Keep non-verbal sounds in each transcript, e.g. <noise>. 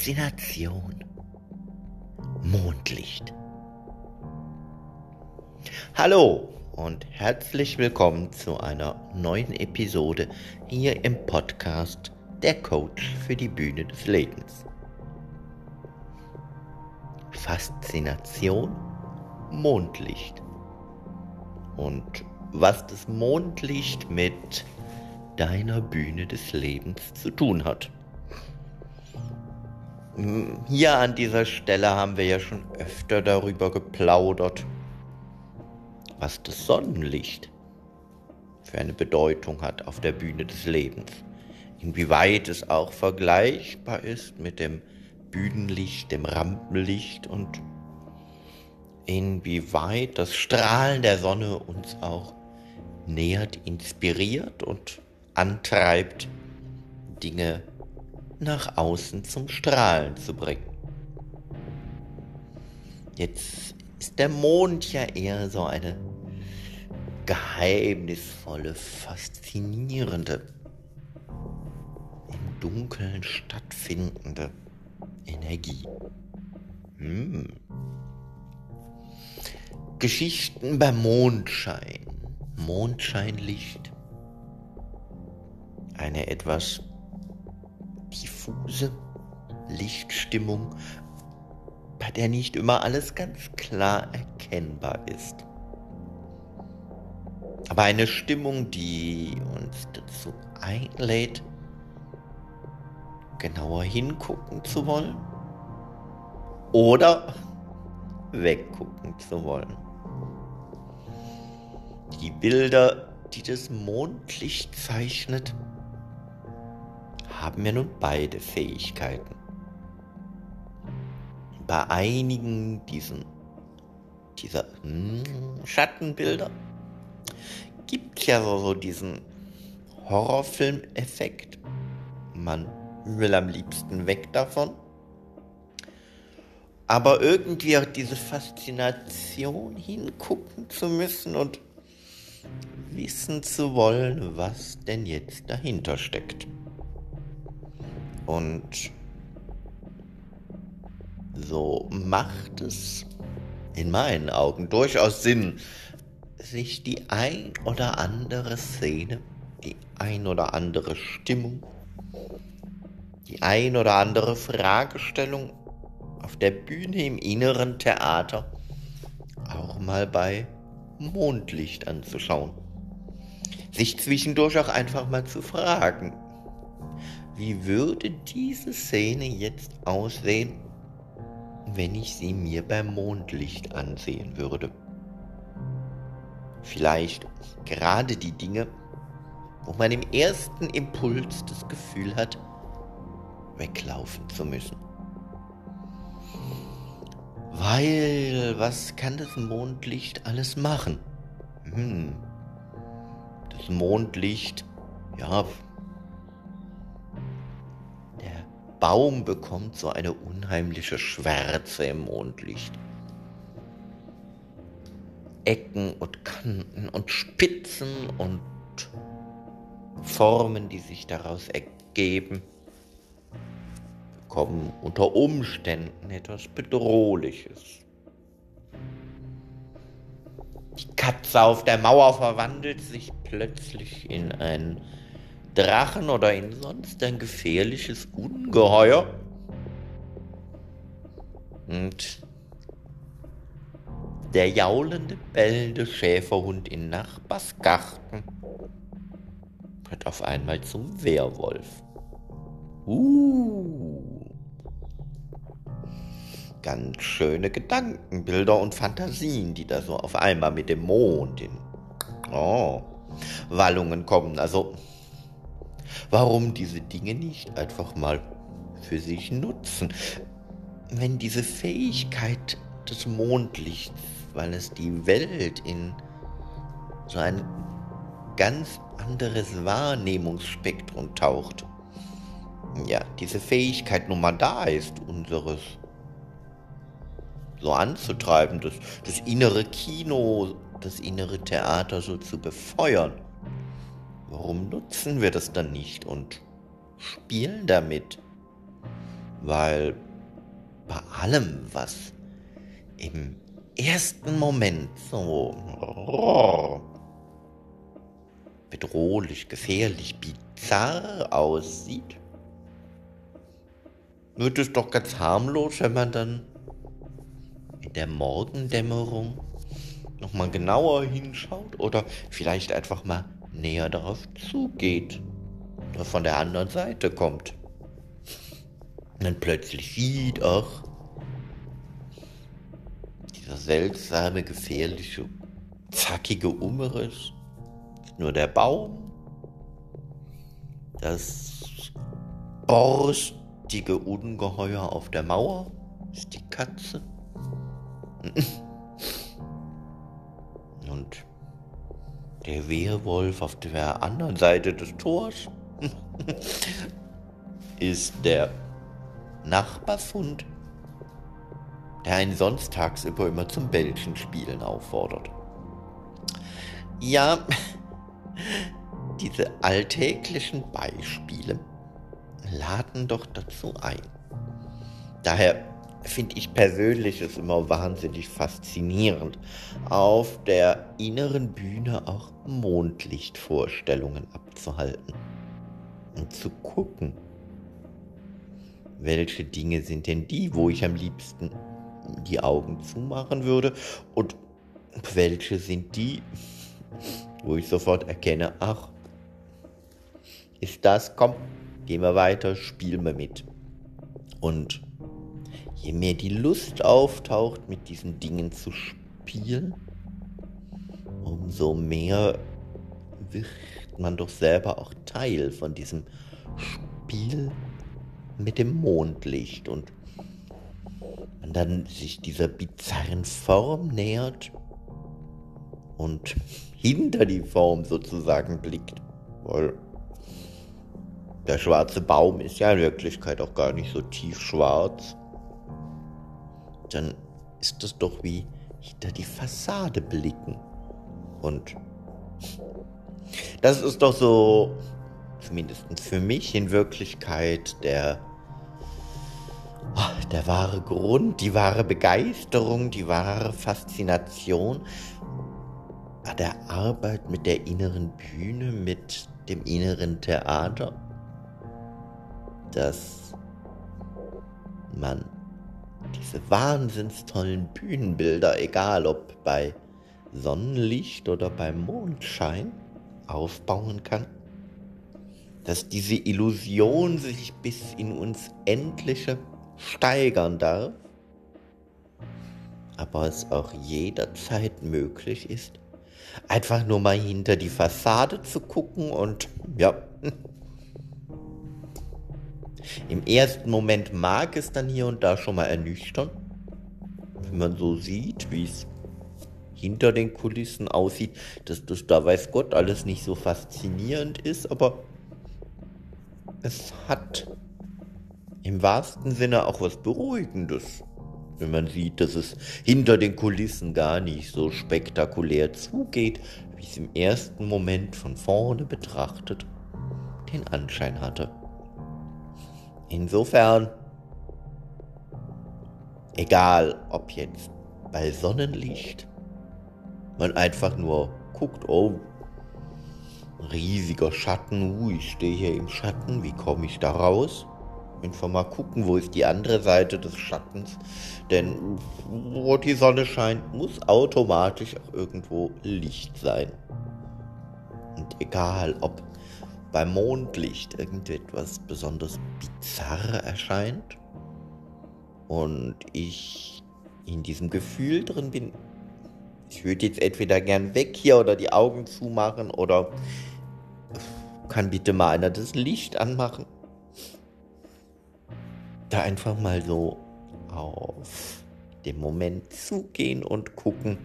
Faszination. Mondlicht. Hallo und herzlich willkommen zu einer neuen Episode hier im Podcast Der Coach für die Bühne des Lebens. Faszination Mondlicht. Und was das Mondlicht mit deiner Bühne des Lebens zu tun hat. Hier an dieser Stelle haben wir ja schon öfter darüber geplaudert, was das Sonnenlicht für eine Bedeutung hat auf der Bühne des Lebens. Inwieweit es auch vergleichbar ist mit dem Bühnenlicht, dem Rampenlicht und inwieweit das Strahlen der Sonne uns auch nähert, inspiriert und antreibt, Dinge nach außen zum Strahlen zu bringen. Jetzt ist der Mond ja eher so eine geheimnisvolle, faszinierende, im Dunkeln stattfindende Energie. Hm. Geschichten beim Mondschein. Mondscheinlicht. Eine etwas diffuse Lichtstimmung, bei der nicht immer alles ganz klar erkennbar ist. Aber eine Stimmung, die uns dazu einlädt, genauer hingucken zu wollen oder weggucken zu wollen. Die Bilder, die das Mondlicht zeichnet, haben ja nun beide Fähigkeiten. Bei einigen diesen, dieser hm, Schattenbilder gibt es ja so, so diesen Horrorfilm-Effekt. Man will am liebsten weg davon. Aber irgendwie auch diese Faszination hingucken zu müssen und wissen zu wollen, was denn jetzt dahinter steckt. Und so macht es in meinen Augen durchaus Sinn, sich die ein oder andere Szene, die ein oder andere Stimmung, die ein oder andere Fragestellung auf der Bühne im inneren Theater auch mal bei Mondlicht anzuschauen. Sich zwischendurch auch einfach mal zu fragen, wie würde diese Szene jetzt aussehen, wenn ich sie mir beim Mondlicht ansehen würde? Vielleicht gerade die Dinge, wo man im ersten Impuls das Gefühl hat, weglaufen zu müssen. Weil, was kann das Mondlicht alles machen? Hm. Das Mondlicht, ja, Baum bekommt so eine unheimliche Schwärze im Mondlicht. Ecken und Kanten und Spitzen und Formen, die sich daraus ergeben, bekommen unter Umständen etwas Bedrohliches. Die Katze auf der Mauer verwandelt sich plötzlich in ein Drachen oder in sonst ein gefährliches Ungeheuer. Und der jaulende, bellende Schäferhund in Nachbarsgarten wird auf einmal zum Werwolf. Uh. Ganz schöne Gedankenbilder und Fantasien, die da so auf einmal mit dem Mond in oh, Wallungen kommen. Also Warum diese Dinge nicht einfach mal für sich nutzen? Wenn diese Fähigkeit des Mondlichts, weil es die Welt in so ein ganz anderes Wahrnehmungsspektrum taucht, ja, diese Fähigkeit nun mal da ist, unseres so anzutreiben, das, das innere Kino, das innere Theater so zu befeuern Warum nutzen wir das dann nicht und spielen damit? weil bei allem, was im ersten Moment so bedrohlich, gefährlich, bizarr aussieht, wird es doch ganz harmlos, wenn man dann in der Morgendämmerung nochmal genauer hinschaut oder vielleicht einfach mal näher darauf zugeht oder von der anderen Seite kommt. Und dann plötzlich sieht auch dieser seltsame, gefährliche, zackige Umriss nur der Baum, das borstige Ungeheuer auf der Mauer ist die Katze. <laughs> Und der Wehrwolf auf der anderen Seite des Tors ist der Nachbarshund, der einen sonst tagsüber immer zum Bällchenspielen auffordert. Ja, diese alltäglichen Beispiele laden doch dazu ein. Daher finde ich persönlich es immer wahnsinnig faszinierend, auf der inneren Bühne auch Mondlichtvorstellungen abzuhalten und zu gucken, welche Dinge sind denn die, wo ich am liebsten die Augen zumachen würde und welche sind die, wo ich sofort erkenne, ach, ist das, komm, gehen wir weiter, spielen wir mit. Und je mehr die Lust auftaucht, mit diesen Dingen zu spielen, umso mehr wird man doch selber auch Teil von diesem Spiel mit dem Mondlicht und man dann sich dieser bizarren Form nähert und hinter die Form sozusagen blickt. Weil der schwarze Baum ist ja in Wirklichkeit auch gar nicht so tief schwarz dann ist das doch wie hinter die Fassade blicken. Und das ist doch so, zumindest für mich in Wirklichkeit, der, oh, der wahre Grund, die wahre Begeisterung, die wahre Faszination an der Arbeit mit der inneren Bühne, mit dem inneren Theater, dass man diese wahnsinns tollen Bühnenbilder, egal ob bei Sonnenlicht oder beim Mondschein, aufbauen kann, dass diese Illusion sich bis in uns Endliche steigern darf, aber es auch jederzeit möglich ist, einfach nur mal hinter die Fassade zu gucken und ja, im ersten Moment mag es dann hier und da schon mal ernüchtern, wenn man so sieht, wie es hinter den Kulissen aussieht, dass das da weiß Gott alles nicht so faszinierend ist, aber es hat im wahrsten Sinne auch was Beruhigendes, wenn man sieht, dass es hinter den Kulissen gar nicht so spektakulär zugeht, wie es im ersten Moment von vorne betrachtet den Anschein hatte. Insofern, egal ob jetzt bei Sonnenlicht, man einfach nur guckt, oh, riesiger Schatten, uh, ich stehe hier im Schatten, wie komme ich da raus? Einfach mal gucken, wo ist die andere Seite des Schattens. Denn wo die Sonne scheint, muss automatisch auch irgendwo Licht sein. Und egal, ob beim Mondlicht irgendetwas besonders bizarr erscheint und ich in diesem Gefühl drin bin, ich würde jetzt entweder gern weg hier oder die Augen zumachen oder kann bitte mal einer das Licht anmachen. Da einfach mal so auf den Moment zugehen und gucken,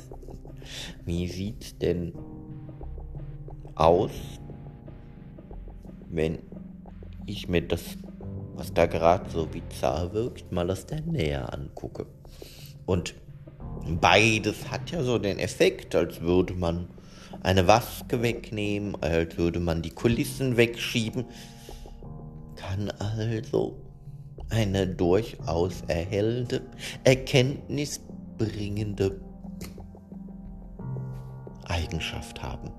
<laughs> wie sieht's denn aus, wenn ich mir das, was da gerade so bizarr wirkt, mal aus der Nähe angucke. Und beides hat ja so den Effekt, als würde man eine Maske wegnehmen, als würde man die Kulissen wegschieben. Kann also eine durchaus erhellende, erkenntnisbringende Eigenschaft haben.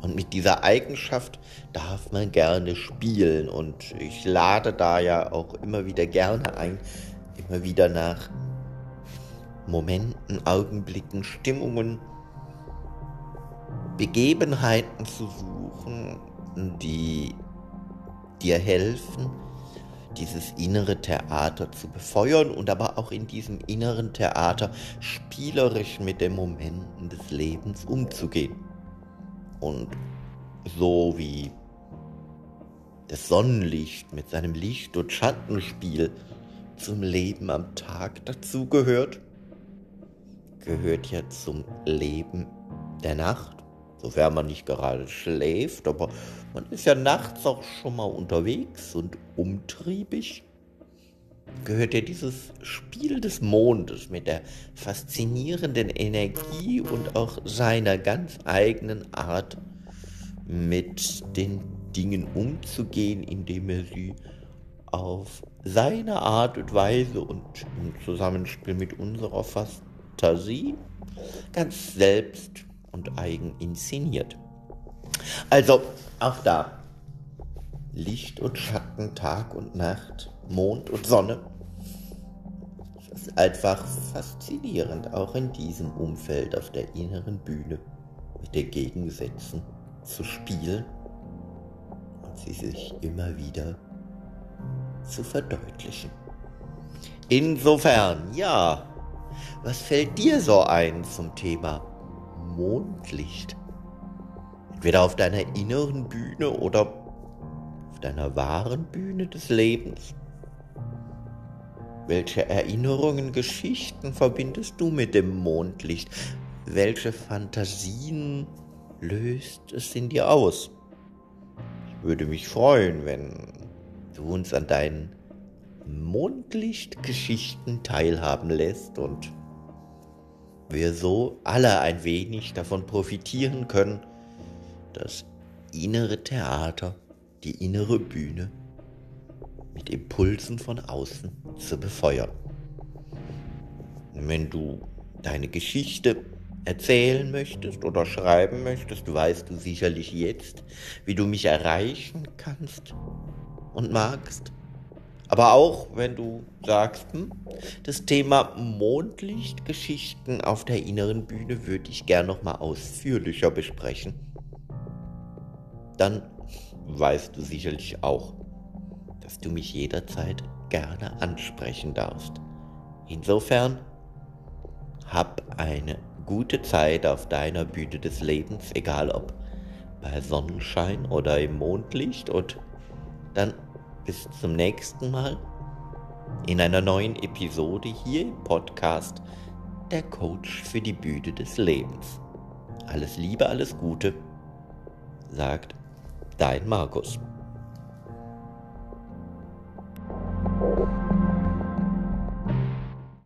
Und mit dieser Eigenschaft darf man gerne spielen. Und ich lade da ja auch immer wieder gerne ein, immer wieder nach Momenten, Augenblicken, Stimmungen, Begebenheiten zu suchen, die dir helfen, dieses innere Theater zu befeuern und aber auch in diesem inneren Theater spielerisch mit den Momenten des Lebens umzugehen. Und so wie das Sonnenlicht mit seinem Licht- und Schattenspiel zum Leben am Tag dazugehört, gehört ja zum Leben der Nacht, sofern man nicht gerade schläft, aber man ist ja nachts auch schon mal unterwegs und umtriebig, gehört ja dieses Spiel des Mondes mit der faszinierenden Energie und auch seiner ganz eigenen Art mit den Dingen umzugehen, indem er sie auf seine Art und Weise und im Zusammenspiel mit unserer Fantasie ganz selbst und eigen inszeniert. Also auch da Licht und Schatten, Tag und Nacht, Mond und Sonne. Es ist einfach faszinierend, auch in diesem Umfeld auf der inneren Bühne mit den Gegensätzen zu spielen und sie sich immer wieder zu verdeutlichen. Insofern, ja, was fällt dir so ein zum Thema Mondlicht? Entweder auf deiner inneren Bühne oder deiner wahren Bühne des Lebens. Welche Erinnerungen, Geschichten verbindest du mit dem Mondlicht? Welche Fantasien löst es in dir aus? Ich würde mich freuen, wenn du uns an deinen Mondlichtgeschichten teilhaben lässt und wir so alle ein wenig davon profitieren können, das innere Theater, die innere Bühne mit Impulsen von außen zu befeuern. Wenn du deine Geschichte erzählen möchtest oder schreiben möchtest, weißt du sicherlich jetzt, wie du mich erreichen kannst und magst. Aber auch wenn du sagst, hm, das Thema Mondlichtgeschichten auf der inneren Bühne würde ich gern noch mal ausführlicher besprechen, dann weißt du sicherlich auch, dass du mich jederzeit gerne ansprechen darfst. Insofern hab eine gute Zeit auf deiner Bühne des Lebens, egal ob bei Sonnenschein oder im Mondlicht und dann bis zum nächsten Mal in einer neuen Episode hier im Podcast Der Coach für die Bühne des Lebens. Alles Liebe, alles Gute, sagt dein Markus.